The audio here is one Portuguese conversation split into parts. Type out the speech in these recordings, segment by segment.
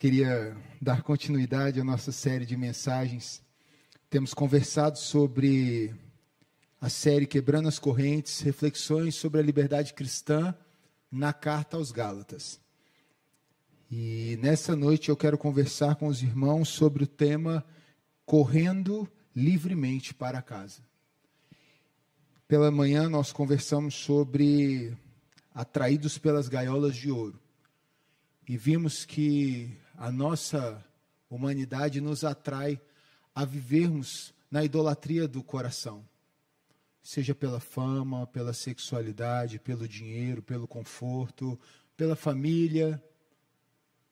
Queria dar continuidade à nossa série de mensagens. Temos conversado sobre a série Quebrando as Correntes, reflexões sobre a liberdade cristã na carta aos Gálatas. E nessa noite eu quero conversar com os irmãos sobre o tema Correndo livremente para casa. Pela manhã nós conversamos sobre atraídos pelas gaiolas de ouro. E vimos que a nossa humanidade nos atrai a vivermos na idolatria do coração. Seja pela fama, pela sexualidade, pelo dinheiro, pelo conforto, pela família,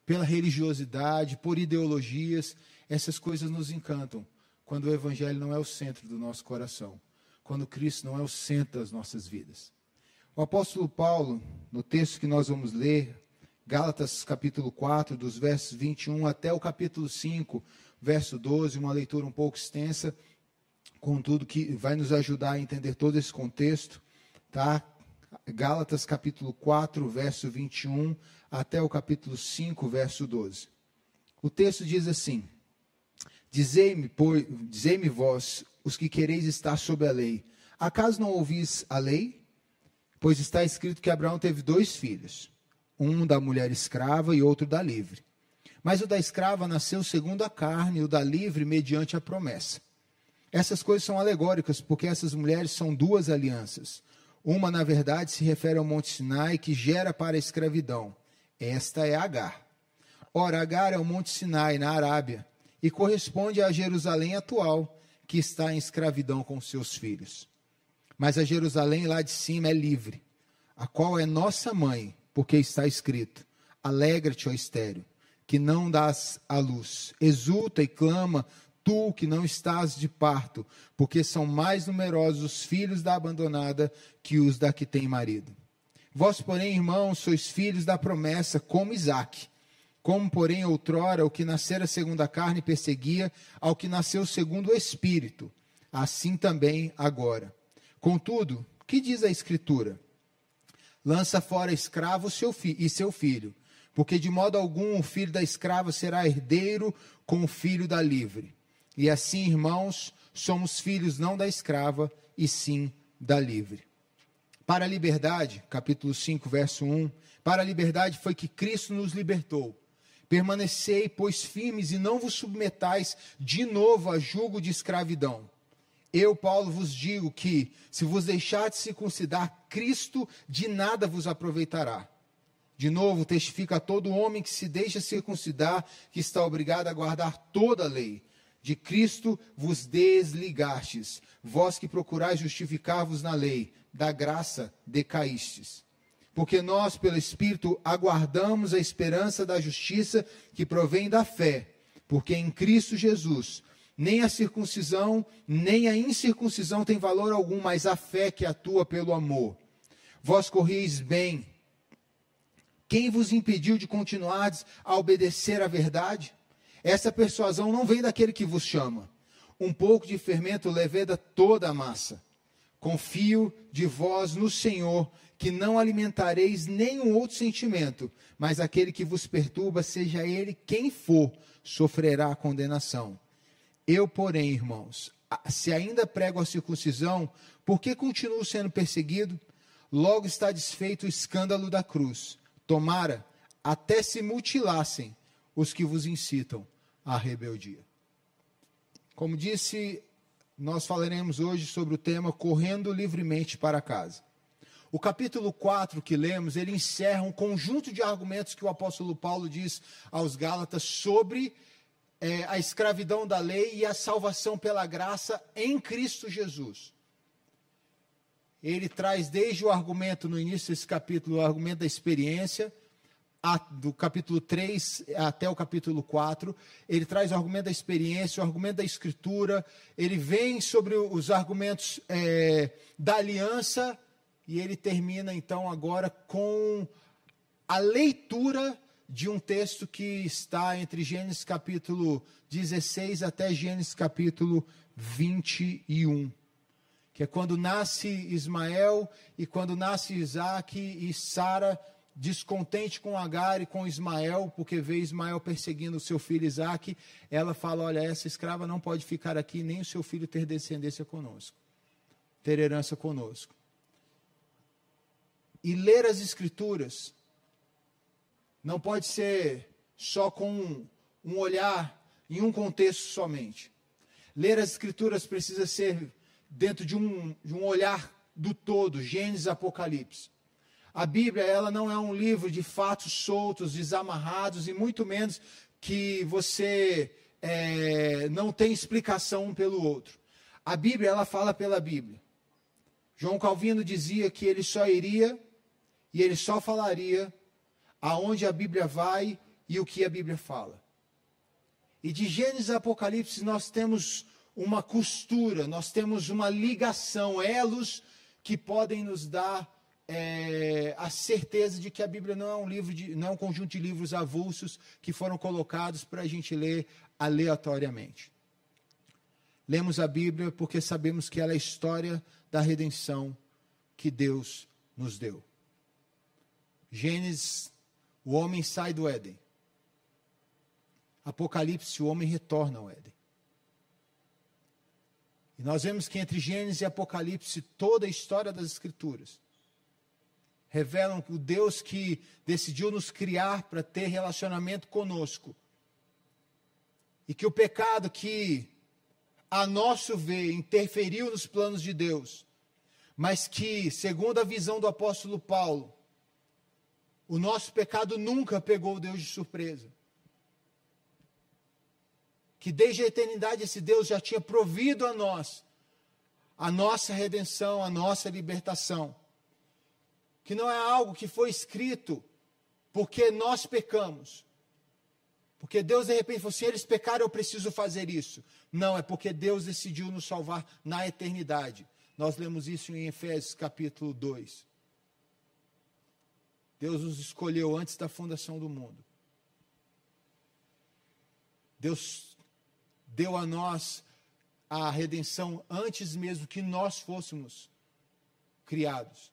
pela religiosidade, por ideologias, essas coisas nos encantam quando o evangelho não é o centro do nosso coração, quando Cristo não é o centro das nossas vidas. O apóstolo Paulo, no texto que nós vamos ler, Gálatas capítulo 4, dos versos 21 até o capítulo 5, verso 12, uma leitura um pouco extensa, contudo que vai nos ajudar a entender todo esse contexto, tá? Gálatas capítulo 4, verso 21 até o capítulo 5, verso 12. O texto diz assim: Dizei-me, dizei-me vós, os que quereis estar sob a lei, acaso não ouvis a lei? Pois está escrito que Abraão teve dois filhos um da mulher escrava e outro da livre. Mas o da escrava nasceu segundo a carne, e o da livre mediante a promessa. Essas coisas são alegóricas, porque essas mulheres são duas alianças. Uma, na verdade, se refere ao Monte Sinai, que gera para a escravidão. Esta é Agar. Ora, Agar é o Monte Sinai, na Arábia, e corresponde à Jerusalém atual, que está em escravidão com seus filhos. Mas a Jerusalém lá de cima é livre, a qual é nossa mãe, porque está escrito: Alegra-te, ó estéreo, que não dás a luz. Exulta e clama, tu que não estás de parto, porque são mais numerosos os filhos da abandonada que os da que tem marido. Vós, porém, irmãos, sois filhos da promessa, como Isaque. Como, porém, outrora o que nascera segundo a carne perseguia ao que nasceu segundo o Espírito, assim também agora. Contudo, que diz a Escritura? Lança fora escravo seu e seu filho, porque de modo algum o filho da escrava será herdeiro com o filho da livre. E assim, irmãos, somos filhos não da escrava, e sim da livre. Para a liberdade, capítulo 5, verso 1, para a liberdade foi que Cristo nos libertou. Permanecei, pois, firmes e não vos submetais de novo a julgo de escravidão. Eu, Paulo, vos digo que, se vos deixar de circuncidar, Cristo de nada vos aproveitará. De novo, testifica a todo homem que se deixa circuncidar, que está obrigado a guardar toda a lei. De Cristo vos desligastes, vós que procurais justificar-vos na lei, da graça decaístes. Porque nós, pelo Espírito, aguardamos a esperança da justiça que provém da fé, porque em Cristo Jesus nem a circuncisão, nem a incircuncisão tem valor algum, mas a fé que atua pelo amor. Vós corrieis bem. Quem vos impediu de continuar a obedecer à verdade? Essa persuasão não vem daquele que vos chama. Um pouco de fermento leveda toda a massa. Confio de vós no Senhor, que não alimentareis nenhum outro sentimento, mas aquele que vos perturba, seja ele quem for, sofrerá condenação. Eu, porém, irmãos, se ainda prego a circuncisão, por que continuo sendo perseguido? Logo está desfeito o escândalo da cruz. Tomara até se mutilassem os que vos incitam à rebeldia. Como disse, nós falaremos hoje sobre o tema correndo livremente para casa. O capítulo 4 que lemos, ele encerra um conjunto de argumentos que o apóstolo Paulo diz aos Gálatas sobre é, a escravidão da lei e a salvação pela graça em Cristo Jesus. Ele traz desde o argumento, no início desse capítulo, o argumento da experiência, a, do capítulo 3 até o capítulo 4, ele traz o argumento da experiência, o argumento da escritura, ele vem sobre os argumentos é, da aliança, e ele termina então agora com a leitura de um texto que está entre Gênesis capítulo 16 até Gênesis capítulo 21. Que é quando nasce Ismael e quando nasce Isaac e Sara descontente com Agar e com Ismael, porque vê Ismael perseguindo o seu filho Isaac, ela fala: Olha, essa escrava não pode ficar aqui, nem o seu filho ter descendência conosco, ter herança conosco. E ler as Escrituras não pode ser só com um olhar em um contexto somente. Ler as Escrituras precisa ser dentro de um, de um olhar do todo, Gênesis Apocalipse. A Bíblia, ela não é um livro de fatos soltos, desamarrados, e muito menos que você é, não tem explicação um pelo outro. A Bíblia, ela fala pela Bíblia. João Calvino dizia que ele só iria e ele só falaria aonde a Bíblia vai e o que a Bíblia fala. E de Gênesis a Apocalipse nós temos uma costura, nós temos uma ligação, elos que podem nos dar é, a certeza de que a Bíblia não é um livro de, não é um conjunto de livros avulsos que foram colocados para a gente ler aleatoriamente. Lemos a Bíblia porque sabemos que ela é a história da redenção que Deus nos deu. Gênesis, o homem sai do Éden. Apocalipse, o homem retorna ao Éden. E nós vemos que entre Gênesis e Apocalipse, toda a história das Escrituras revelam o Deus que decidiu nos criar para ter relacionamento conosco, e que o pecado que, a nosso ver, interferiu nos planos de Deus, mas que, segundo a visão do apóstolo Paulo, o nosso pecado nunca pegou Deus de surpresa. Que desde a eternidade esse Deus já tinha provido a nós a nossa redenção, a nossa libertação que não é algo que foi escrito porque nós pecamos. Porque Deus de repente falou assim: eles pecaram, eu preciso fazer isso. Não, é porque Deus decidiu nos salvar na eternidade. Nós lemos isso em Efésios capítulo 2. Deus nos escolheu antes da fundação do mundo. Deus deu a nós a redenção antes mesmo que nós fôssemos criados.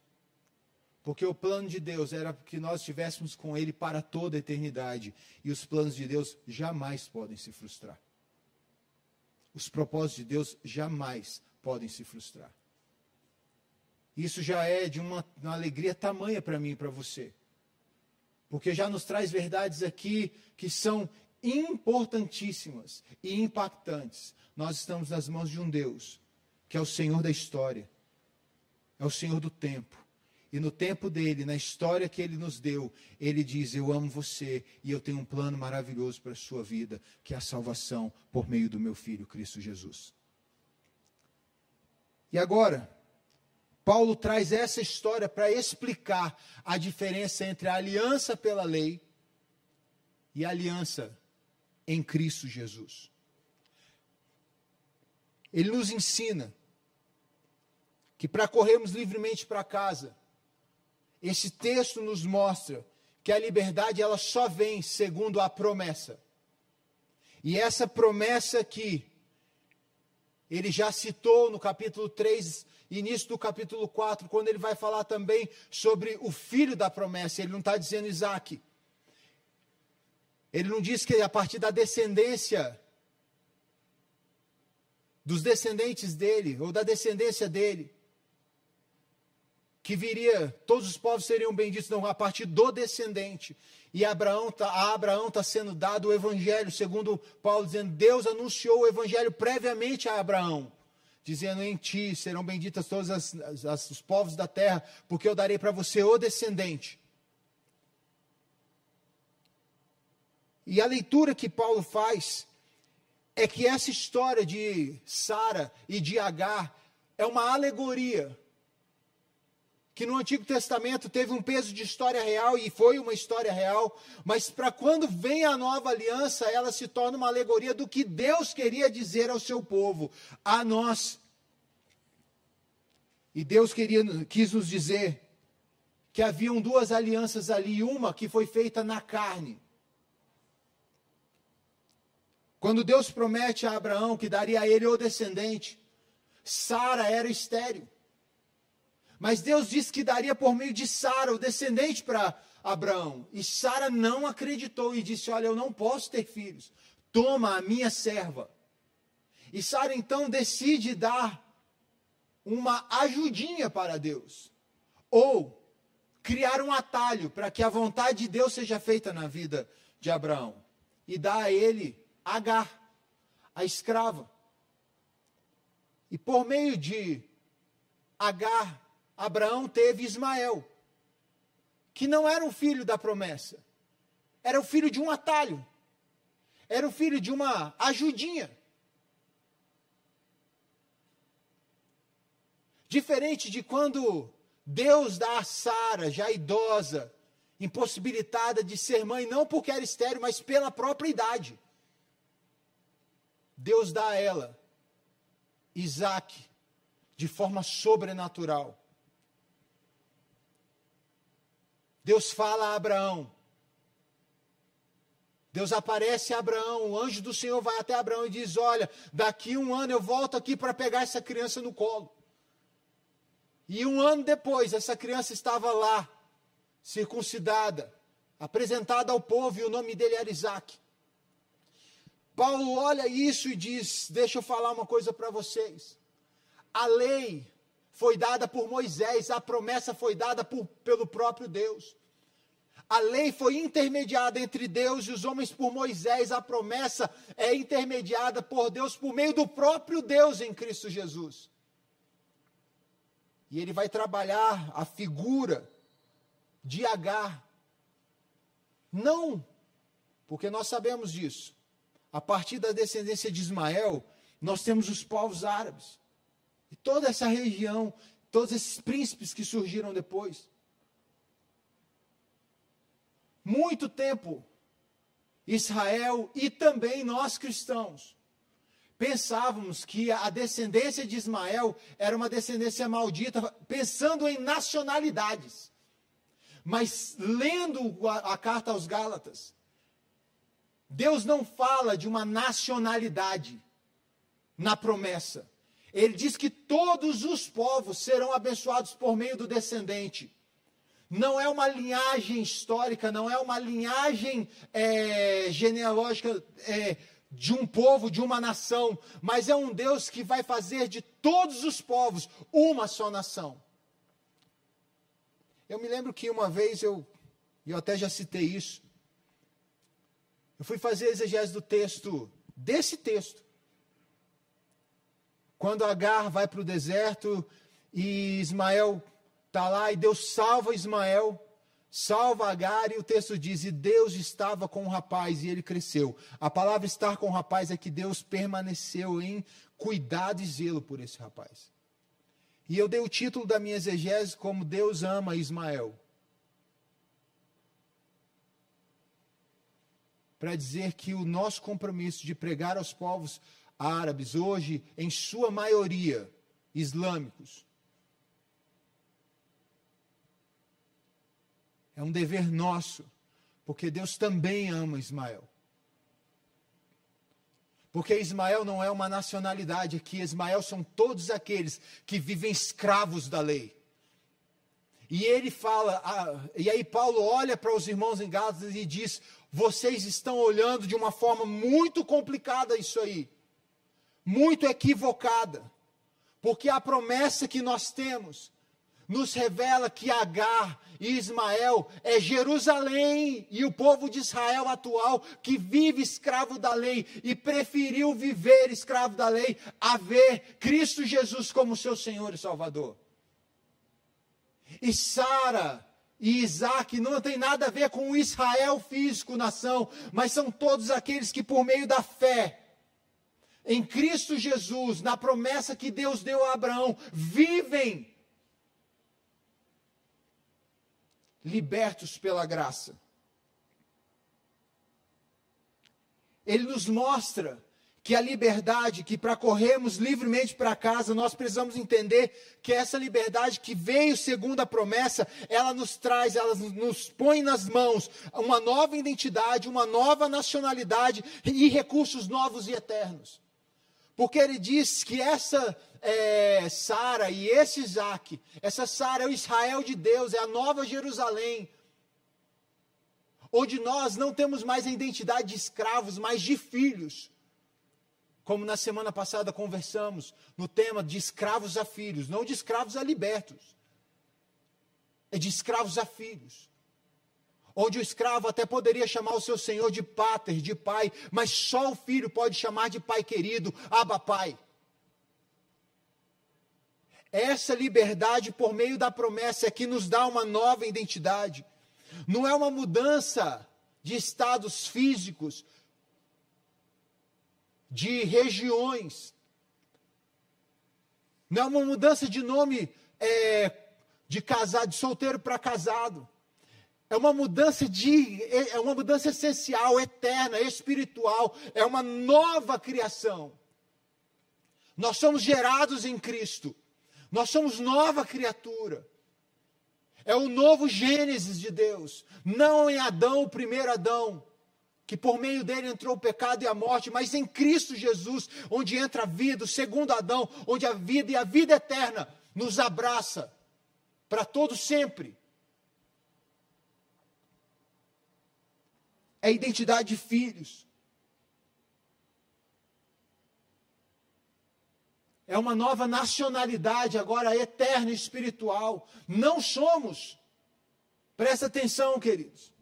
Porque o plano de Deus era que nós estivéssemos com Ele para toda a eternidade. E os planos de Deus jamais podem se frustrar. Os propósitos de Deus jamais podem se frustrar. Isso já é de uma, uma alegria tamanha para mim e para você. Porque já nos traz verdades aqui que são importantíssimas e impactantes. Nós estamos nas mãos de um Deus que é o Senhor da história, é o Senhor do tempo e no tempo dele, na história que ele nos deu, ele diz: Eu amo você e eu tenho um plano maravilhoso para a sua vida, que é a salvação por meio do meu filho Cristo Jesus. E agora, Paulo traz essa história para explicar a diferença entre a aliança pela lei e a aliança em Cristo Jesus. Ele nos ensina que para corrermos livremente para casa, esse texto nos mostra que a liberdade ela só vem segundo a promessa. E essa promessa que ele já citou no capítulo 3, início do capítulo 4, quando ele vai falar também sobre o filho da promessa. Ele não está dizendo Isaac. Ele não diz que a partir da descendência, dos descendentes dele, ou da descendência dele, que viria, todos os povos seriam benditos não, a partir do descendente. E Abraão tá, a Abraão está sendo dado o evangelho, segundo Paulo dizendo, Deus anunciou o evangelho previamente a Abraão, dizendo em ti serão benditas todos as, as, os povos da terra, porque eu darei para você o descendente. E a leitura que Paulo faz é que essa história de Sara e de Agar é uma alegoria que no Antigo Testamento teve um peso de história real e foi uma história real, mas para quando vem a nova aliança, ela se torna uma alegoria do que Deus queria dizer ao seu povo, a nós. E Deus queria, quis nos dizer que haviam duas alianças ali, uma que foi feita na carne. Quando Deus promete a Abraão que daria a ele o descendente, Sara era estéril. Mas Deus disse que daria por meio de Sara, o descendente para Abraão. E Sara não acreditou e disse: Olha, eu não posso ter filhos. Toma a minha serva. E Sara então decide dar uma ajudinha para Deus. Ou criar um atalho para que a vontade de Deus seja feita na vida de Abraão. E dá a ele Agar, a escrava. E por meio de Agar, Abraão teve Ismael que não era um filho da promessa, era o filho de um atalho, era o filho de uma ajudinha. Diferente de quando Deus dá a Sara, já idosa, impossibilitada de ser mãe, não porque era estéreo, mas pela própria idade. Deus dá a ela Isaac de forma sobrenatural. Deus fala a Abraão. Deus aparece a Abraão, o anjo do Senhor vai até Abraão e diz: Olha, daqui um ano eu volto aqui para pegar essa criança no colo. E um ano depois, essa criança estava lá, circuncidada, apresentada ao povo, e o nome dele era Isaac. Paulo olha isso e diz: Deixa eu falar uma coisa para vocês. A lei foi dada por Moisés, a promessa foi dada por, pelo próprio Deus. A lei foi intermediada entre Deus e os homens por Moisés, a promessa é intermediada por Deus por meio do próprio Deus em Cristo Jesus. E ele vai trabalhar a figura de Agar. Não, porque nós sabemos disso. A partir da descendência de Ismael, nós temos os povos árabes. E toda essa região, todos esses príncipes que surgiram depois. Muito tempo, Israel e também nós cristãos pensávamos que a descendência de Ismael era uma descendência maldita, pensando em nacionalidades. Mas lendo a, a carta aos Gálatas, Deus não fala de uma nacionalidade na promessa. Ele diz que todos os povos serão abençoados por meio do descendente. Não é uma linhagem histórica, não é uma linhagem é, genealógica é, de um povo, de uma nação, mas é um Deus que vai fazer de todos os povos uma só nação. Eu me lembro que uma vez eu, eu até já citei isso, eu fui fazer exegese do texto, desse texto, quando Agar vai para o deserto e Ismael está lá e Deus salva Ismael, salva Agar e o texto diz: E Deus estava com o rapaz e ele cresceu. A palavra estar com o rapaz é que Deus permaneceu em cuidado e zelo por esse rapaz. E eu dei o título da minha exegese como Deus ama Ismael. Para dizer que o nosso compromisso de pregar aos povos árabes, hoje, em sua maioria, islâmicos. É um dever nosso, porque Deus também ama Ismael. Porque Ismael não é uma nacionalidade aqui, Ismael são todos aqueles que vivem escravos da lei. E ele fala, ah, e aí Paulo olha para os irmãos em Gálatas e diz: vocês estão olhando de uma forma muito complicada isso aí muito equivocada, porque a promessa que nós temos nos revela que Agar e Ismael é Jerusalém e o povo de Israel atual que vive escravo da lei e preferiu viver escravo da lei a ver Cristo Jesus como seu Senhor e Salvador. E Sara e Isaac não tem nada a ver com o Israel físico, nação, mas são todos aqueles que por meio da fé em Cristo Jesus, na promessa que Deus deu a Abraão, vivem libertos pela graça. Ele nos mostra que a liberdade, que para corrermos livremente para casa, nós precisamos entender que essa liberdade que veio segundo a promessa, ela nos traz, ela nos põe nas mãos uma nova identidade, uma nova nacionalidade e recursos novos e eternos. Porque ele diz que essa é, Sara e esse Isaac, essa Sara é o Israel de Deus, é a nova Jerusalém. onde nós não temos mais a identidade de escravos, mas de filhos. Como na semana passada conversamos no tema de escravos a filhos, não de escravos a libertos, é de escravos a filhos. Onde o escravo até poderia chamar o seu senhor de pater, de pai, mas só o filho pode chamar de pai querido, aba pai. Essa liberdade por meio da promessa é que nos dá uma nova identidade. Não é uma mudança de estados físicos, de regiões. Não é uma mudança de nome é, de casado, de solteiro para casado. É uma mudança de é uma mudança essencial, eterna, espiritual, é uma nova criação. Nós somos gerados em Cristo. Nós somos nova criatura. É o novo Gênesis de Deus, não em Adão, o primeiro Adão, que por meio dele entrou o pecado e a morte, mas em Cristo Jesus, onde entra a vida, o segundo Adão, onde a vida e a vida eterna nos abraça para todo sempre. É identidade de filhos. É uma nova nacionalidade, agora eterna e espiritual. Não somos. Presta atenção, queridos.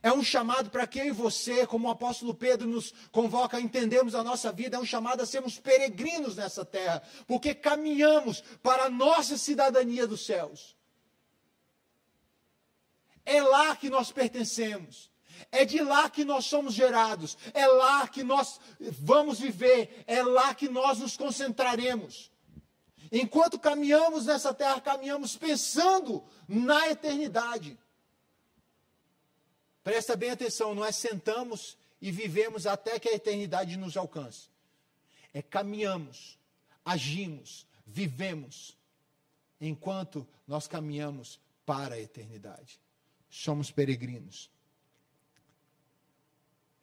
É um chamado para que eu e você, como o apóstolo Pedro nos convoca a entendermos a nossa vida, é um chamado a sermos peregrinos nessa terra, porque caminhamos para a nossa cidadania dos céus. É lá que nós pertencemos. É de lá que nós somos gerados, é lá que nós vamos viver, é lá que nós nos concentraremos. Enquanto caminhamos nessa terra, caminhamos pensando na eternidade. Presta bem atenção, não é sentamos e vivemos até que a eternidade nos alcance. É caminhamos, agimos, vivemos, enquanto nós caminhamos para a eternidade. Somos peregrinos.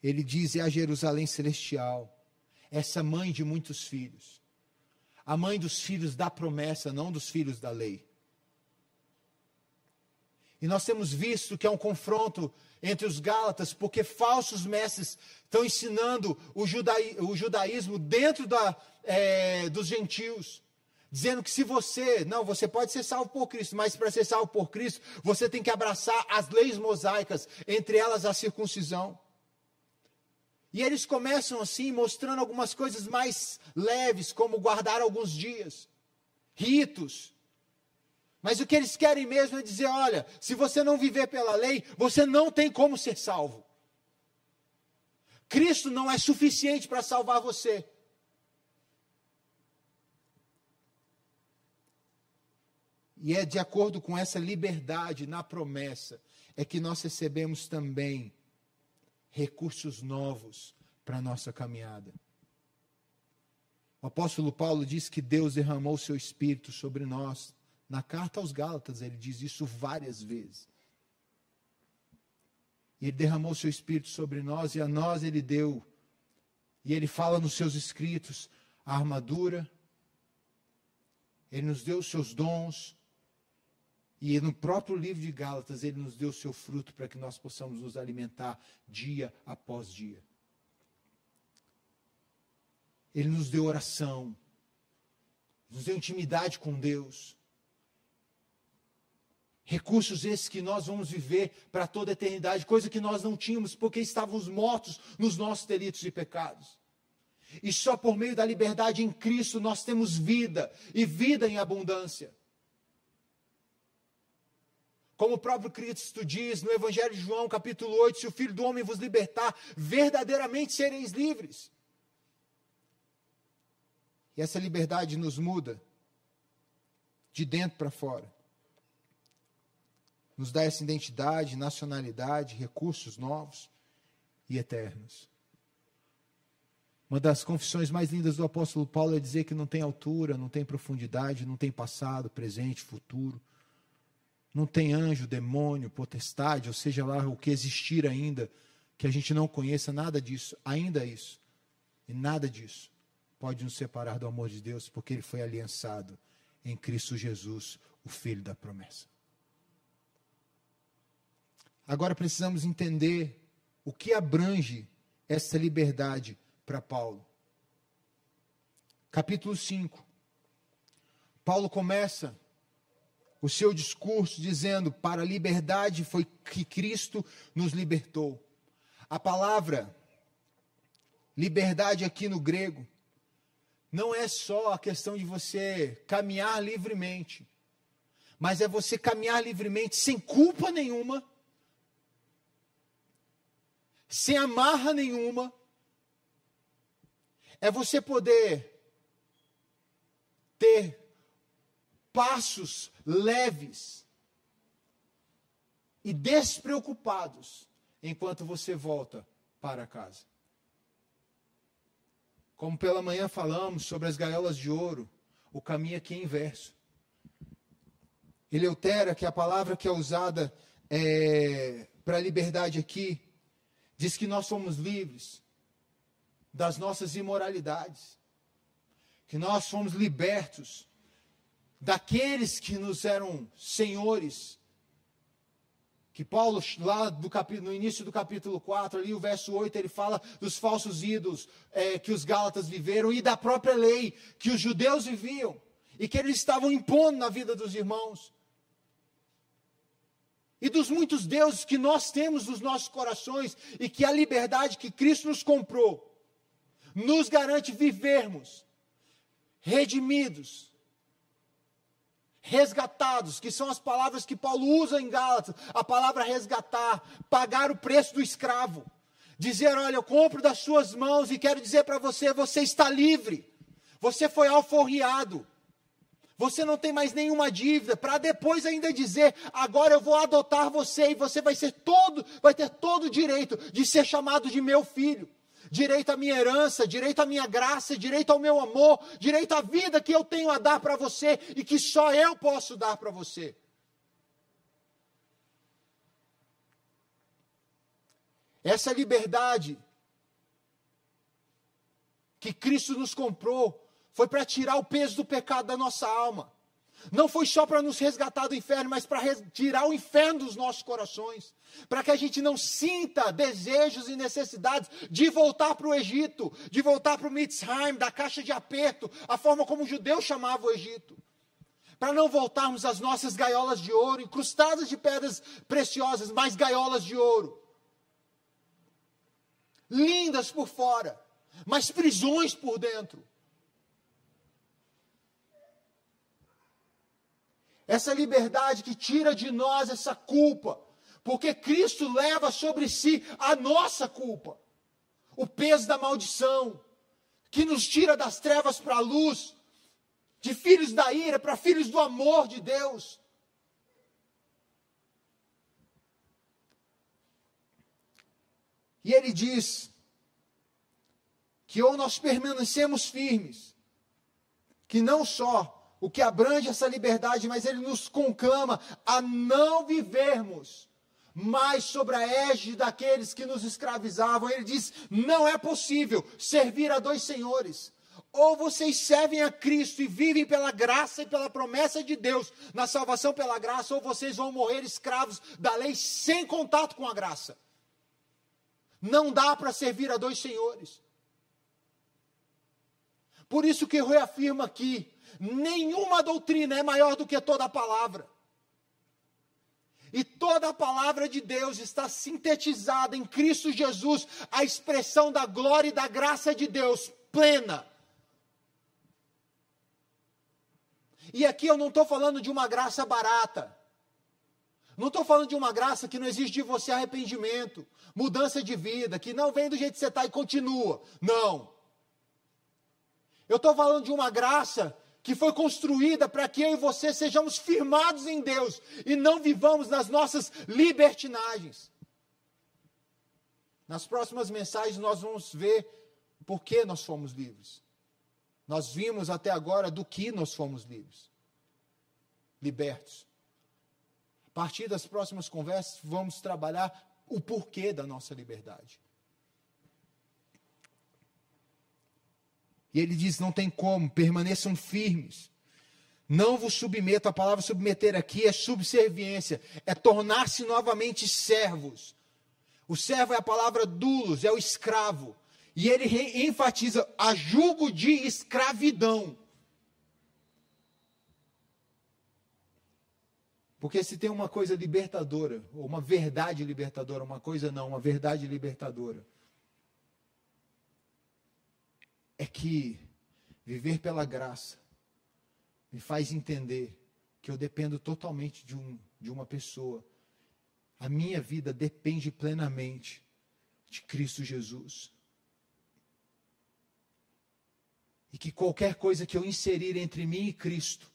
Ele diz: é a Jerusalém celestial, essa mãe de muitos filhos, a mãe dos filhos da promessa, não dos filhos da lei. E nós temos visto que é um confronto entre os Gálatas, porque falsos mestres estão ensinando o, judaí, o judaísmo dentro da, é, dos gentios. Dizendo que se você, não, você pode ser salvo por Cristo, mas para ser salvo por Cristo, você tem que abraçar as leis mosaicas, entre elas a circuncisão. E eles começam assim, mostrando algumas coisas mais leves, como guardar alguns dias, ritos. Mas o que eles querem mesmo é dizer: olha, se você não viver pela lei, você não tem como ser salvo. Cristo não é suficiente para salvar você. E é de acordo com essa liberdade na promessa é que nós recebemos também recursos novos para a nossa caminhada. O apóstolo Paulo diz que Deus derramou seu espírito sobre nós. Na carta aos Gálatas, ele diz isso várias vezes. E ele derramou seu espírito sobre nós e a nós ele deu. E ele fala nos seus escritos a armadura. Ele nos deu os seus dons, e no próprio livro de Gálatas, ele nos deu o seu fruto para que nós possamos nos alimentar dia após dia. Ele nos deu oração, nos deu intimidade com Deus. Recursos esses que nós vamos viver para toda a eternidade, coisa que nós não tínhamos porque estávamos mortos nos nossos delitos e pecados. E só por meio da liberdade em Cristo nós temos vida e vida em abundância. Como o próprio Cristo diz no Evangelho de João, capítulo 8: Se o Filho do Homem vos libertar, verdadeiramente sereis livres. E essa liberdade nos muda de dentro para fora. Nos dá essa identidade, nacionalidade, recursos novos e eternos. Uma das confissões mais lindas do apóstolo Paulo é dizer que não tem altura, não tem profundidade, não tem passado, presente, futuro. Não tem anjo, demônio, potestade, ou seja lá o que existir ainda, que a gente não conheça, nada disso, ainda isso. E nada disso pode nos separar do amor de Deus, porque ele foi aliançado em Cristo Jesus, o Filho da promessa. agora precisamos entender o que abrange essa liberdade para Paulo. Capítulo 5. Paulo começa o seu discurso dizendo: Para a liberdade foi que Cristo nos libertou. A palavra liberdade aqui no grego não é só a questão de você caminhar livremente, mas é você caminhar livremente sem culpa nenhuma, sem amarra nenhuma. É você poder ter passos leves e despreocupados enquanto você volta para casa. Como pela manhã falamos sobre as gaiolas de ouro, o caminho aqui é inverso. Eleutera, que é a palavra que é usada é, para a liberdade aqui, diz que nós somos livres das nossas imoralidades, que nós somos libertos daqueles que nos eram senhores. Que Paulo, lá do no início do capítulo 4, ali o verso 8, ele fala dos falsos ídolos é, que os Gálatas viveram e da própria lei que os judeus viviam e que eles estavam impondo na vida dos irmãos. E dos muitos deuses que nós temos nos nossos corações e que a liberdade que Cristo nos comprou nos garante vivermos redimidos, resgatados, que são as palavras que Paulo usa em Gálatas, a palavra resgatar, pagar o preço do escravo. Dizer, olha, eu compro das suas mãos e quero dizer para você, você está livre. Você foi alforriado. Você não tem mais nenhuma dívida, para depois ainda dizer, agora eu vou adotar você e você vai ser todo, vai ter todo o direito de ser chamado de meu filho direito à minha herança, direito à minha graça, direito ao meu amor, direito à vida que eu tenho a dar para você e que só eu posso dar para você. Essa liberdade que Cristo nos comprou foi para tirar o peso do pecado da nossa alma. Não foi só para nos resgatar do inferno, mas para tirar o inferno dos nossos corações. Para que a gente não sinta desejos e necessidades de voltar para o Egito, de voltar para o Mitzrayim, da caixa de aperto, a forma como os judeus chamavam o Egito. Para não voltarmos às nossas gaiolas de ouro, incrustadas de pedras preciosas, mas gaiolas de ouro. Lindas por fora, mas prisões por dentro. Essa liberdade que tira de nós essa culpa, porque Cristo leva sobre si a nossa culpa, o peso da maldição, que nos tira das trevas para a luz, de filhos da ira para filhos do amor de Deus. E ele diz que ou nós permanecemos firmes, que não só o que abrange essa liberdade, mas ele nos conclama a não vivermos mais sobre a égide daqueles que nos escravizavam. Ele diz: não é possível servir a dois senhores. Ou vocês servem a Cristo e vivem pela graça e pela promessa de Deus na salvação pela graça, ou vocês vão morrer escravos da lei sem contato com a graça. Não dá para servir a dois senhores. Por isso que eu reafirmo aqui Nenhuma doutrina é maior do que toda a palavra. E toda a palavra de Deus está sintetizada em Cristo Jesus, a expressão da glória e da graça de Deus plena. E aqui eu não estou falando de uma graça barata. Não estou falando de uma graça que não exige de você arrependimento, mudança de vida, que não vem do jeito que você está e continua. Não. Eu estou falando de uma graça que foi construída para que eu e você sejamos firmados em Deus e não vivamos nas nossas libertinagens. Nas próximas mensagens nós vamos ver por que nós fomos livres. Nós vimos até agora do que nós fomos livres. Libertos. A partir das próximas conversas vamos trabalhar o porquê da nossa liberdade. E ele diz: não tem como, permaneçam firmes. Não vos submeto, a palavra submeter aqui é subserviência, é tornar-se novamente servos. O servo é a palavra dulos, é o escravo. E ele enfatiza a julgo de escravidão. Porque se tem uma coisa libertadora, ou uma verdade libertadora, uma coisa não, uma verdade libertadora, é que viver pela graça me faz entender que eu dependo totalmente de, um, de uma pessoa. A minha vida depende plenamente de Cristo Jesus. E que qualquer coisa que eu inserir entre mim e Cristo,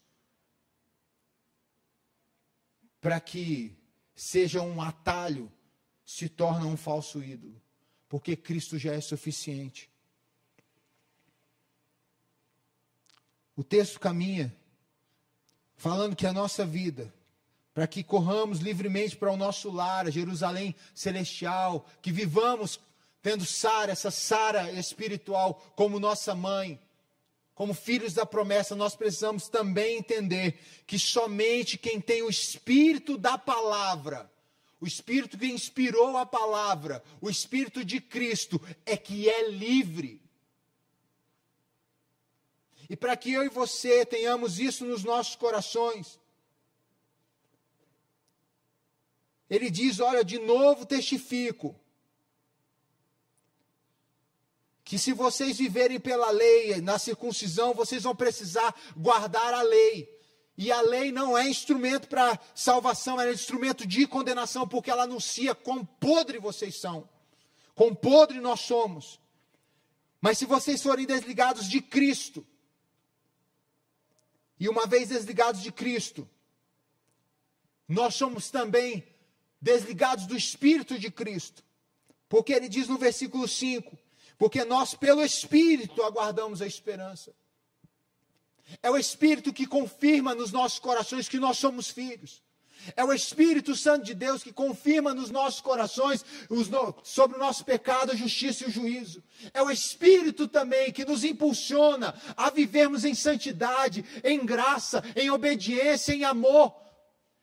para que seja um atalho, se torna um falso ídolo, porque Cristo já é suficiente. O texto caminha falando que a nossa vida, para que corramos livremente para o nosso lar, a Jerusalém celestial, que vivamos tendo Sara, essa Sara espiritual, como nossa mãe, como filhos da promessa, nós precisamos também entender que somente quem tem o espírito da palavra, o espírito que inspirou a palavra, o espírito de Cristo, é que é livre. E para que eu e você tenhamos isso nos nossos corações, ele diz: Olha, de novo testifico que se vocês viverem pela lei, na circuncisão, vocês vão precisar guardar a lei. E a lei não é instrumento para salvação, ela é instrumento de condenação, porque ela anuncia quão podre vocês são, quão podre nós somos. Mas se vocês forem desligados de Cristo, e uma vez desligados de Cristo, nós somos também desligados do Espírito de Cristo. Porque ele diz no versículo 5: porque nós, pelo Espírito, aguardamos a esperança. É o Espírito que confirma nos nossos corações que nós somos filhos. É o Espírito Santo de Deus que confirma nos nossos corações no, sobre o nosso pecado, a justiça e o juízo. É o Espírito também que nos impulsiona a vivermos em santidade, em graça, em obediência, em amor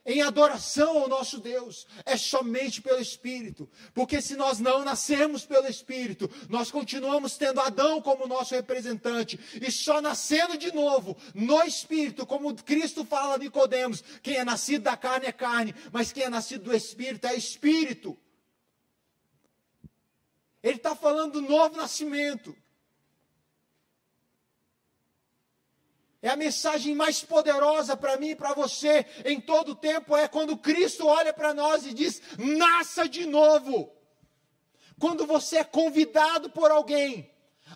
em adoração ao nosso Deus, é somente pelo Espírito, porque se nós não nascermos pelo Espírito, nós continuamos tendo Adão como nosso representante, e só nascendo de novo, no Espírito, como Cristo fala a Nicodemos, quem é nascido da carne é carne, mas quem é nascido do Espírito é Espírito. Ele está falando do novo nascimento. É a mensagem mais poderosa para mim e para você em todo o tempo é quando Cristo olha para nós e diz: "Nasça de novo". Quando você é convidado por alguém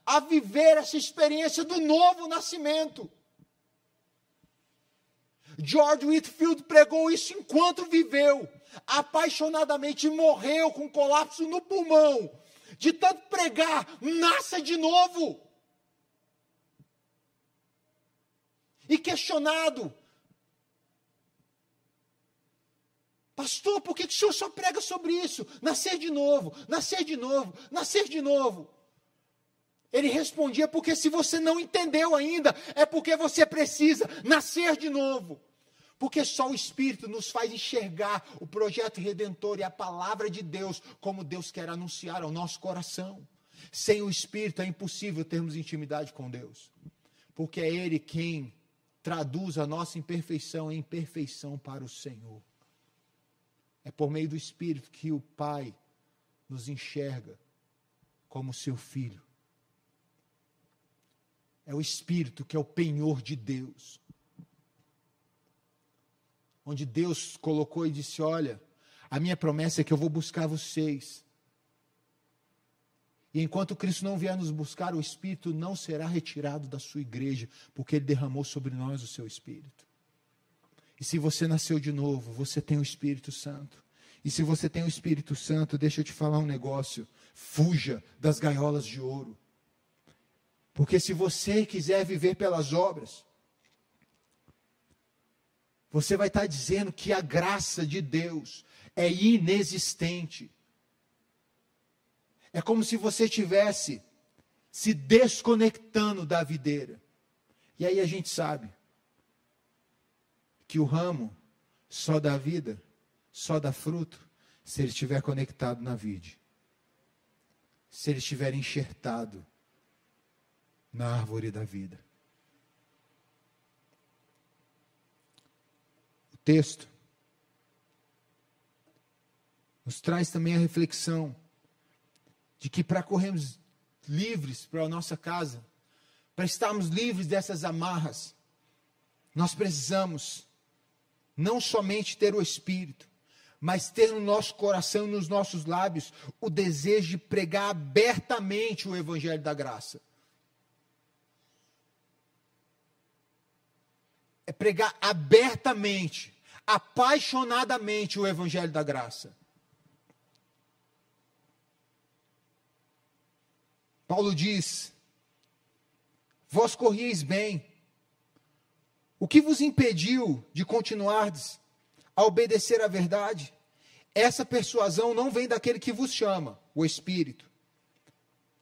a viver essa experiência do novo nascimento. George Whitfield pregou isso enquanto viveu, apaixonadamente morreu com colapso no pulmão, de tanto pregar, nasça de novo. E questionado. Pastor, por que o senhor só prega sobre isso? Nascer de novo, nascer de novo, nascer de novo. Ele respondia: porque se você não entendeu ainda, é porque você precisa nascer de novo. Porque só o Espírito nos faz enxergar o projeto redentor e a palavra de Deus como Deus quer anunciar ao nosso coração. Sem o Espírito é impossível termos intimidade com Deus, porque é Ele quem traduz a nossa imperfeição em perfeição para o Senhor. É por meio do Espírito que o Pai nos enxerga como seu filho. É o Espírito que é o penhor de Deus. Onde Deus colocou e disse: Olha, a minha promessa é que eu vou buscar vocês e enquanto Cristo não vier nos buscar, o Espírito não será retirado da sua igreja, porque Ele derramou sobre nós o seu Espírito. E se você nasceu de novo, você tem o Espírito Santo. E se você tem o Espírito Santo, deixa eu te falar um negócio: fuja das gaiolas de ouro. Porque se você quiser viver pelas obras, você vai estar dizendo que a graça de Deus é inexistente. É como se você tivesse se desconectando da videira. E aí a gente sabe. que o ramo só dá vida, só dá fruto, se ele estiver conectado na vide. Se ele estiver enxertado na árvore da vida. O texto nos traz também a reflexão de que para corrermos livres para a nossa casa, para estarmos livres dessas amarras, nós precisamos não somente ter o Espírito, mas ter no nosso coração e nos nossos lábios o desejo de pregar abertamente o Evangelho da graça. É pregar abertamente, apaixonadamente o Evangelho da graça. Paulo diz: Vós corrieis bem. O que vos impediu de continuardes a obedecer à verdade? Essa persuasão não vem daquele que vos chama, o Espírito.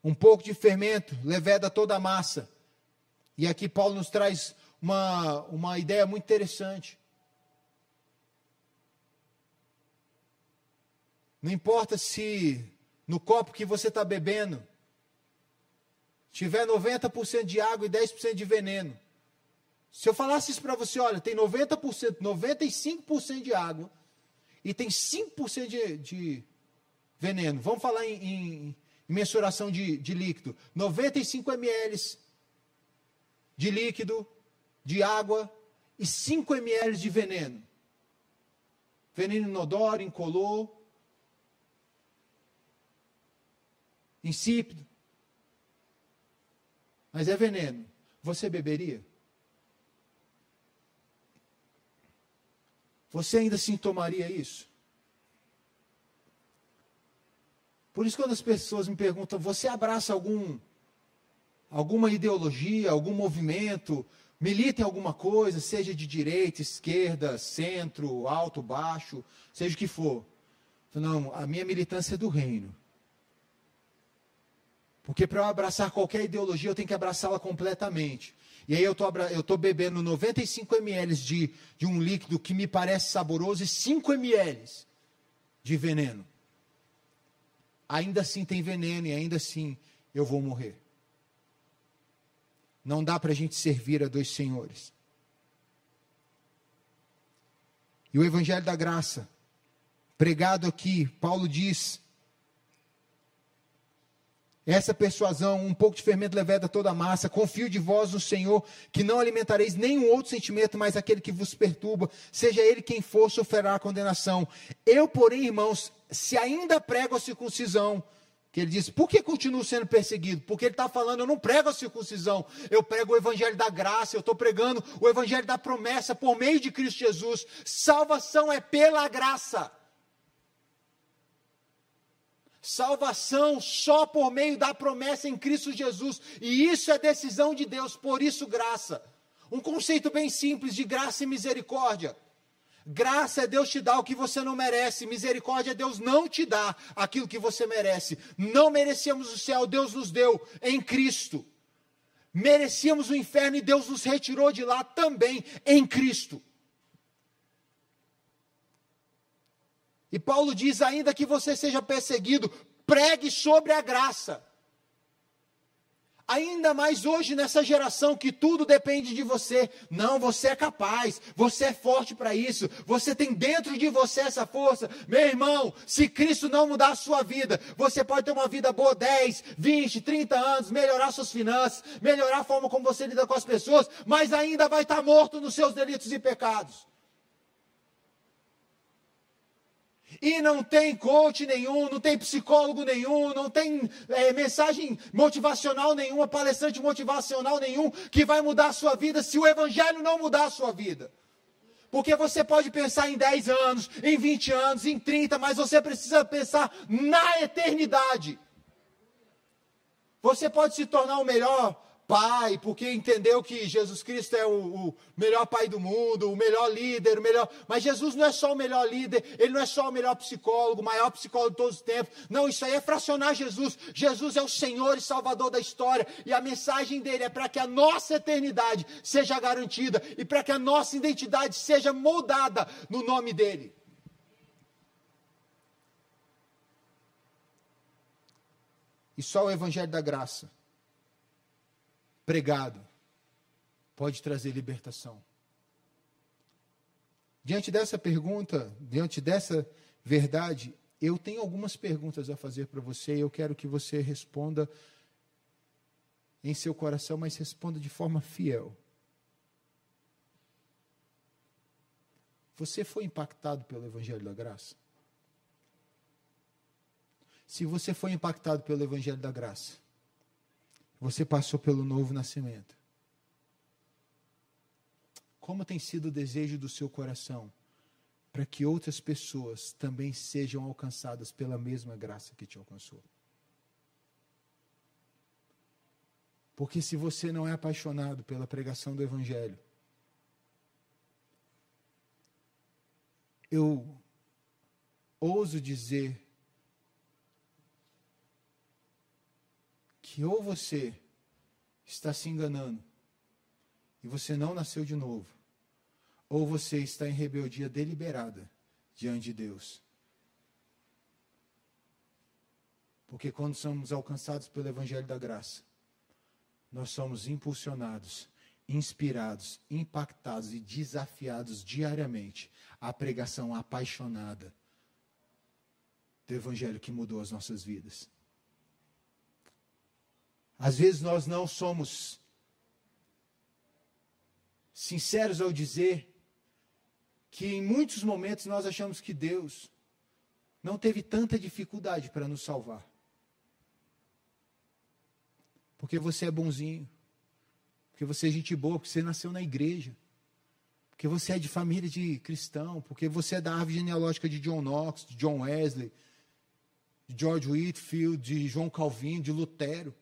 Um pouco de fermento leveda toda a massa. E aqui Paulo nos traz uma, uma ideia muito interessante. Não importa se no copo que você está bebendo tiver 90% de água e 10% de veneno. Se eu falasse isso para você, olha, tem 90%, 95% de água e tem 5% de, de veneno. Vamos falar em, em, em mensuração de, de líquido. 95 ml de líquido, de água e 5 ml de veneno. Veneno inodoro, incolor, insípido mas é veneno. Você beberia? Você ainda assim tomaria isso? Por isso, quando as pessoas me perguntam, você abraça algum, alguma ideologia, algum movimento, milita em alguma coisa, seja de direita, esquerda, centro, alto, baixo, seja o que for. Não, a minha militância é do reino. Porque para eu abraçar qualquer ideologia, eu tenho que abraçá-la completamente. E aí eu estou bebendo 95 ml de, de um líquido que me parece saboroso e 5 ml de veneno. Ainda assim tem veneno e ainda assim eu vou morrer. Não dá para a gente servir a dois senhores. E o Evangelho da Graça, pregado aqui, Paulo diz essa persuasão, um pouco de fermento leveda toda a massa. Confio de vós no Senhor, que não alimentareis nenhum outro sentimento, mas aquele que vos perturba, seja ele quem for, sofrerá a condenação. Eu, porém, irmãos, se ainda prego a circuncisão, que ele diz, por que continuo sendo perseguido? Porque ele está falando, eu não prego a circuncisão, eu prego o evangelho da graça, eu estou pregando o evangelho da promessa por meio de Cristo Jesus. Salvação é pela graça. Salvação só por meio da promessa em Cristo Jesus. E isso é decisão de Deus, por isso graça. Um conceito bem simples de graça e misericórdia. Graça é Deus te dar o que você não merece, misericórdia é Deus não te dar aquilo que você merece. Não merecíamos o céu, Deus nos deu em Cristo. Merecíamos o inferno e Deus nos retirou de lá também em Cristo. E Paulo diz: ainda que você seja perseguido, pregue sobre a graça. Ainda mais hoje nessa geração que tudo depende de você. Não, você é capaz, você é forte para isso, você tem dentro de você essa força. Meu irmão, se Cristo não mudar a sua vida, você pode ter uma vida boa 10, 20, 30 anos, melhorar suas finanças, melhorar a forma como você lida com as pessoas, mas ainda vai estar morto nos seus delitos e pecados. E não tem coach nenhum, não tem psicólogo nenhum, não tem é, mensagem motivacional nenhuma, palestrante motivacional nenhum que vai mudar a sua vida se o Evangelho não mudar a sua vida. Porque você pode pensar em 10 anos, em 20 anos, em 30, mas você precisa pensar na eternidade. Você pode se tornar o melhor pai, porque entendeu que Jesus Cristo é o, o, melhor pai do mundo, o melhor líder, o melhor. Mas Jesus não é só o melhor líder, ele não é só o melhor psicólogo, o maior psicólogo de todos os tempos. Não, isso aí é fracionar Jesus. Jesus é o Senhor e Salvador da história, e a mensagem dele é para que a nossa eternidade seja garantida e para que a nossa identidade seja moldada no nome dele. E só o Evangelho da Graça, pregado, pode trazer libertação. Diante dessa pergunta, diante dessa verdade, eu tenho algumas perguntas a fazer para você e eu quero que você responda em seu coração, mas responda de forma fiel. Você foi impactado pelo Evangelho da Graça? Se você foi impactado pelo Evangelho da Graça, você passou pelo novo nascimento. Como tem sido o desejo do seu coração para que outras pessoas também sejam alcançadas pela mesma graça que te alcançou? Porque se você não é apaixonado pela pregação do Evangelho, eu ouso dizer que ou você está se enganando e você não nasceu de novo, ou você está em rebeldia deliberada diante de Deus. Porque quando somos alcançados pelo Evangelho da Graça, nós somos impulsionados, inspirados, impactados e desafiados diariamente à pregação apaixonada do Evangelho que mudou as nossas vidas. Às vezes nós não somos sinceros ao dizer que em muitos momentos nós achamos que Deus não teve tanta dificuldade para nos salvar. Porque você é bonzinho, porque você é gente boa, porque você nasceu na igreja, porque você é de família de cristão, porque você é da árvore genealógica de John Knox, de John Wesley, de George Whitfield, de João Calvino, de Lutero.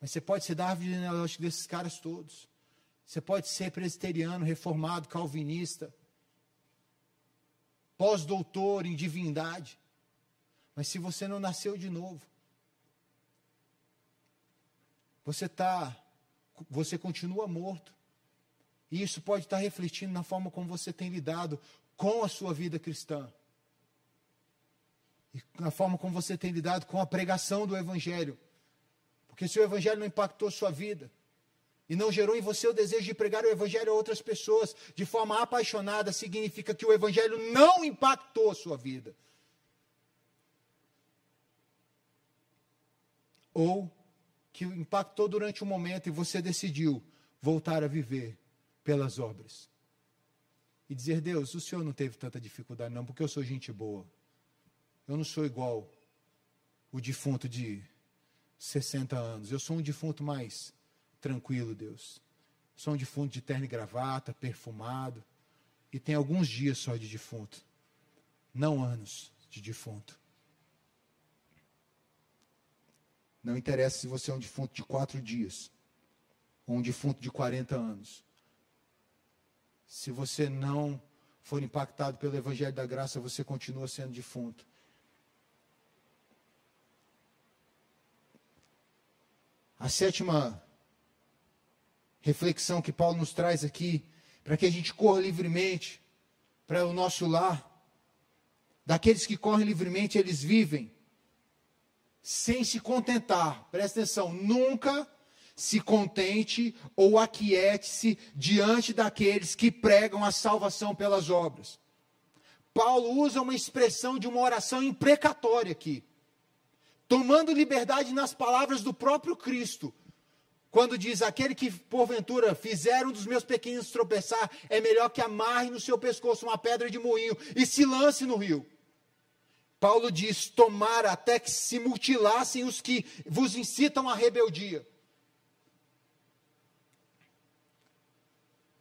Mas você pode ser da árvore genealógica desses caras todos. Você pode ser presbiteriano, reformado, calvinista, pós-doutor em divindade. Mas se você não nasceu de novo, você tá, você continua morto. E isso pode estar refletindo na forma como você tem lidado com a sua vida cristã. E na forma como você tem lidado com a pregação do evangelho. Porque se o Evangelho não impactou sua vida, e não gerou em você o desejo de pregar o Evangelho a outras pessoas de forma apaixonada, significa que o Evangelho não impactou sua vida. Ou que impactou durante um momento e você decidiu voltar a viver pelas obras. E dizer, Deus, o Senhor não teve tanta dificuldade, não, porque eu sou gente boa. Eu não sou igual o defunto de 60 anos. Eu sou um defunto mais tranquilo, Deus. Sou um defunto de terno e gravata, perfumado. E tem alguns dias só de defunto. Não anos de defunto. Não interessa se você é um defunto de quatro dias ou um defunto de 40 anos. Se você não for impactado pelo Evangelho da Graça, você continua sendo defunto. A sétima reflexão que Paulo nos traz aqui, para que a gente corra livremente para o nosso lar. Daqueles que correm livremente, eles vivem sem se contentar. Presta atenção, nunca se contente ou aquiete-se diante daqueles que pregam a salvação pelas obras. Paulo usa uma expressão de uma oração imprecatória aqui tomando liberdade nas palavras do próprio Cristo, quando diz: Aquele que porventura fizer um dos meus pequenos tropeçar, é melhor que amarre no seu pescoço uma pedra de moinho e se lance no rio. Paulo diz: Tomara até que se mutilassem os que vos incitam à rebeldia.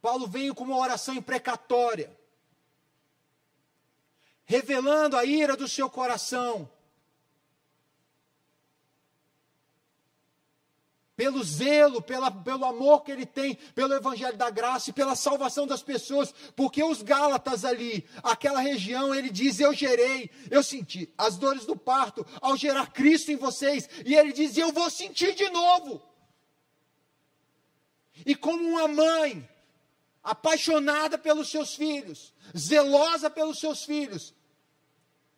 Paulo veio com uma oração imprecatória, revelando a ira do seu coração pelo zelo, pela, pelo amor que ele tem, pelo evangelho da graça e pela salvação das pessoas, porque os Gálatas ali, aquela região, ele diz: Eu gerei, eu senti as dores do parto ao gerar Cristo em vocês, e ele diz: Eu vou sentir de novo. E como uma mãe, apaixonada pelos seus filhos, zelosa pelos seus filhos,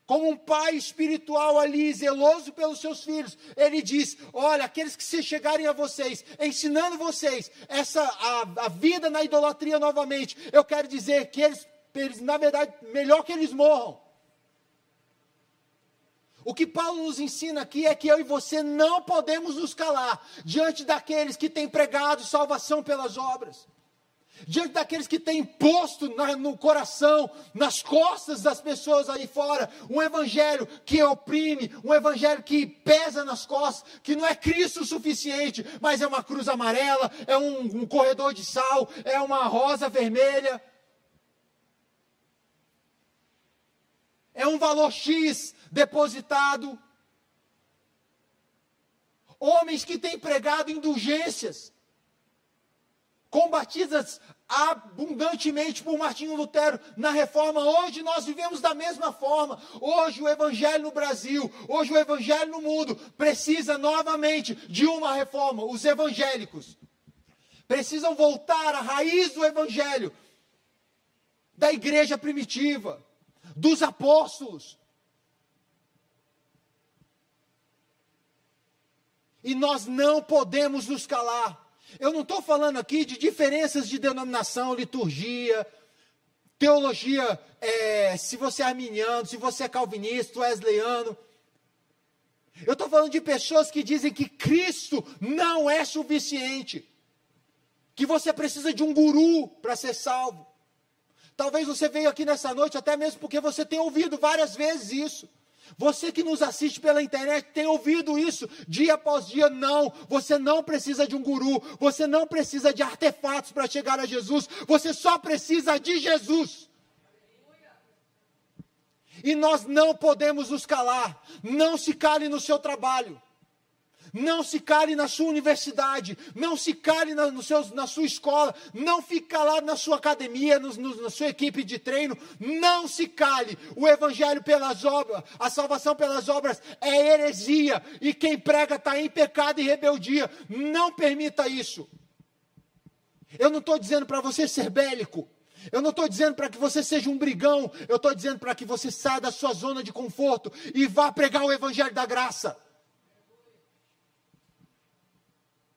como um pai espiritual ali, zeloso pelos seus filhos, ele diz: Olha, aqueles que se chegarem a vocês, ensinando vocês essa a, a vida na idolatria novamente, eu quero dizer que eles, eles, na verdade, melhor que eles morram. O que Paulo nos ensina aqui é que eu e você não podemos nos calar diante daqueles que têm pregado salvação pelas obras diante daqueles que têm posto na, no coração, nas costas das pessoas aí fora, um evangelho que oprime, um evangelho que pesa nas costas, que não é Cristo o suficiente, mas é uma cruz amarela, é um, um corredor de sal, é uma rosa vermelha. É um valor X depositado. Homens que têm pregado indulgências combatidas abundantemente por Martinho Lutero na reforma. Hoje nós vivemos da mesma forma. Hoje o evangelho no Brasil, hoje o evangelho no mundo precisa novamente de uma reforma. Os evangélicos precisam voltar à raiz do evangelho da igreja primitiva, dos apóstolos. E nós não podemos nos calar. Eu não estou falando aqui de diferenças de denominação, liturgia, teologia, é, se você é arminiano, se você é calvinista, wesleyano. Eu estou falando de pessoas que dizem que Cristo não é suficiente, que você precisa de um guru para ser salvo. Talvez você veio aqui nessa noite até mesmo porque você tem ouvido várias vezes isso. Você que nos assiste pela internet tem ouvido isso dia após dia. Não, você não precisa de um guru, você não precisa de artefatos para chegar a Jesus, você só precisa de Jesus. E nós não podemos nos calar. Não se cale no seu trabalho. Não se cale na sua universidade, não se cale na, no seus, na sua escola, não fique calado na sua academia, no, no, na sua equipe de treino, não se cale. O evangelho pelas obras, a salvação pelas obras é heresia, e quem prega está em pecado e rebeldia. Não permita isso. Eu não estou dizendo para você ser bélico. Eu não estou dizendo para que você seja um brigão, eu estou dizendo para que você saia da sua zona de conforto e vá pregar o Evangelho da graça.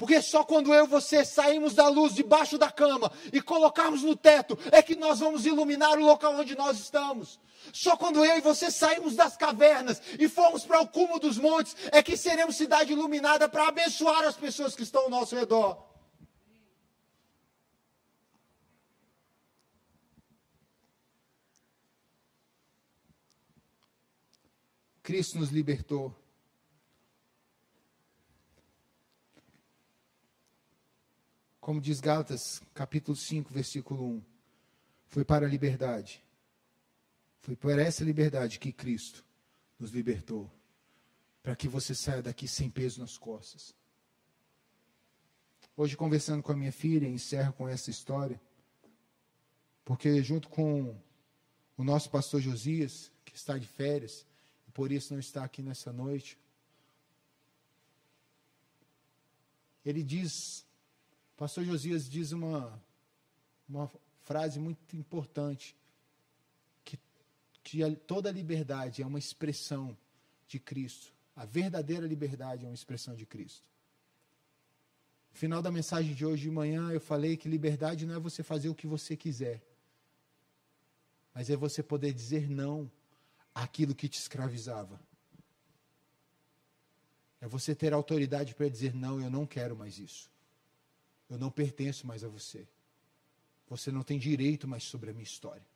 Porque só quando eu e você saímos da luz debaixo da cama e colocarmos no teto é que nós vamos iluminar o local onde nós estamos. Só quando eu e você saímos das cavernas e formos para o cume dos montes é que seremos cidade iluminada para abençoar as pessoas que estão ao nosso redor. Cristo nos libertou Como diz Gálatas, capítulo 5, versículo 1. Foi para a liberdade. Foi por essa liberdade que Cristo nos libertou. Para que você saia daqui sem peso nas costas. Hoje, conversando com a minha filha, encerro com essa história. Porque, junto com o nosso pastor Josias, que está de férias, e por isso não está aqui nessa noite, ele diz pastor Josias diz uma, uma frase muito importante, que, que toda liberdade é uma expressão de Cristo. A verdadeira liberdade é uma expressão de Cristo. No final da mensagem de hoje de manhã, eu falei que liberdade não é você fazer o que você quiser, mas é você poder dizer não àquilo que te escravizava. É você ter autoridade para dizer: não, eu não quero mais isso. Eu não pertenço mais a você. Você não tem direito mais sobre a minha história.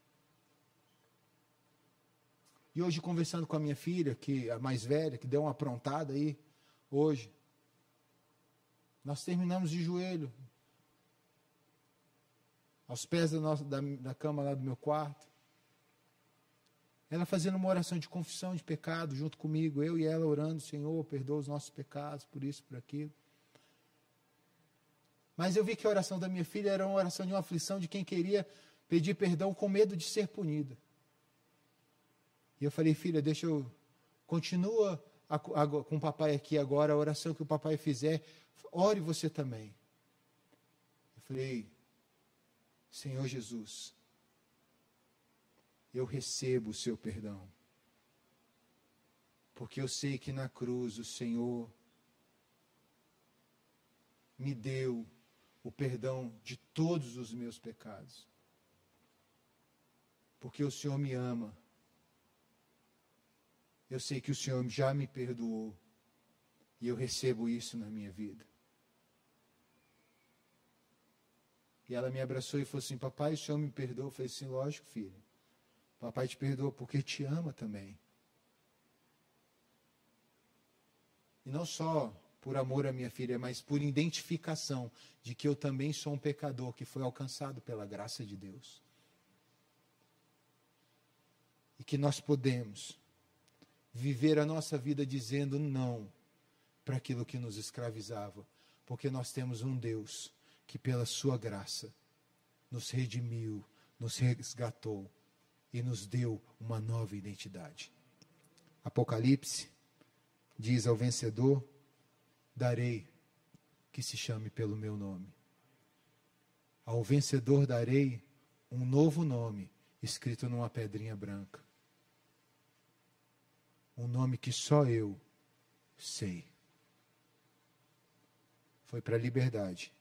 E hoje, conversando com a minha filha, que é a mais velha, que deu uma aprontada aí, hoje, nós terminamos de joelho, aos pés da, nossa, da, da cama lá do meu quarto. Ela fazendo uma oração de confissão de pecado junto comigo, eu e ela orando, Senhor, perdoa os nossos pecados, por isso, por aquilo. Mas eu vi que a oração da minha filha era uma oração de uma aflição de quem queria pedir perdão com medo de ser punida. E eu falei, filha, deixa eu. Continua a, a, com o papai aqui agora, a oração que o papai fizer, ore você também. Eu falei, Senhor Jesus, eu recebo o seu perdão. Porque eu sei que na cruz o Senhor me deu o perdão de todos os meus pecados. Porque o Senhor me ama. Eu sei que o Senhor já me perdoou. E eu recebo isso na minha vida. E ela me abraçou e falou assim: Papai, o Senhor me perdoou? Eu falei assim: Lógico, filho. Papai te perdoa porque te ama também. E não só por amor à minha filha, mas por identificação de que eu também sou um pecador que foi alcançado pela graça de Deus. E que nós podemos viver a nossa vida dizendo não para aquilo que nos escravizava, porque nós temos um Deus que, pela Sua graça, nos redimiu, nos resgatou e nos deu uma nova identidade. Apocalipse diz ao vencedor: Darei que se chame pelo meu nome. Ao vencedor darei um novo nome escrito numa pedrinha branca. Um nome que só eu sei. Foi para a liberdade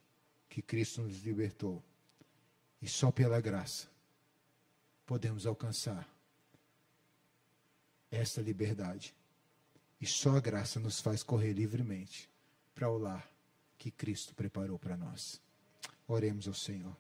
que Cristo nos libertou. E só pela graça podemos alcançar esta liberdade. E só a graça nos faz correr livremente para o lar que Cristo preparou para nós. Oremos ao Senhor.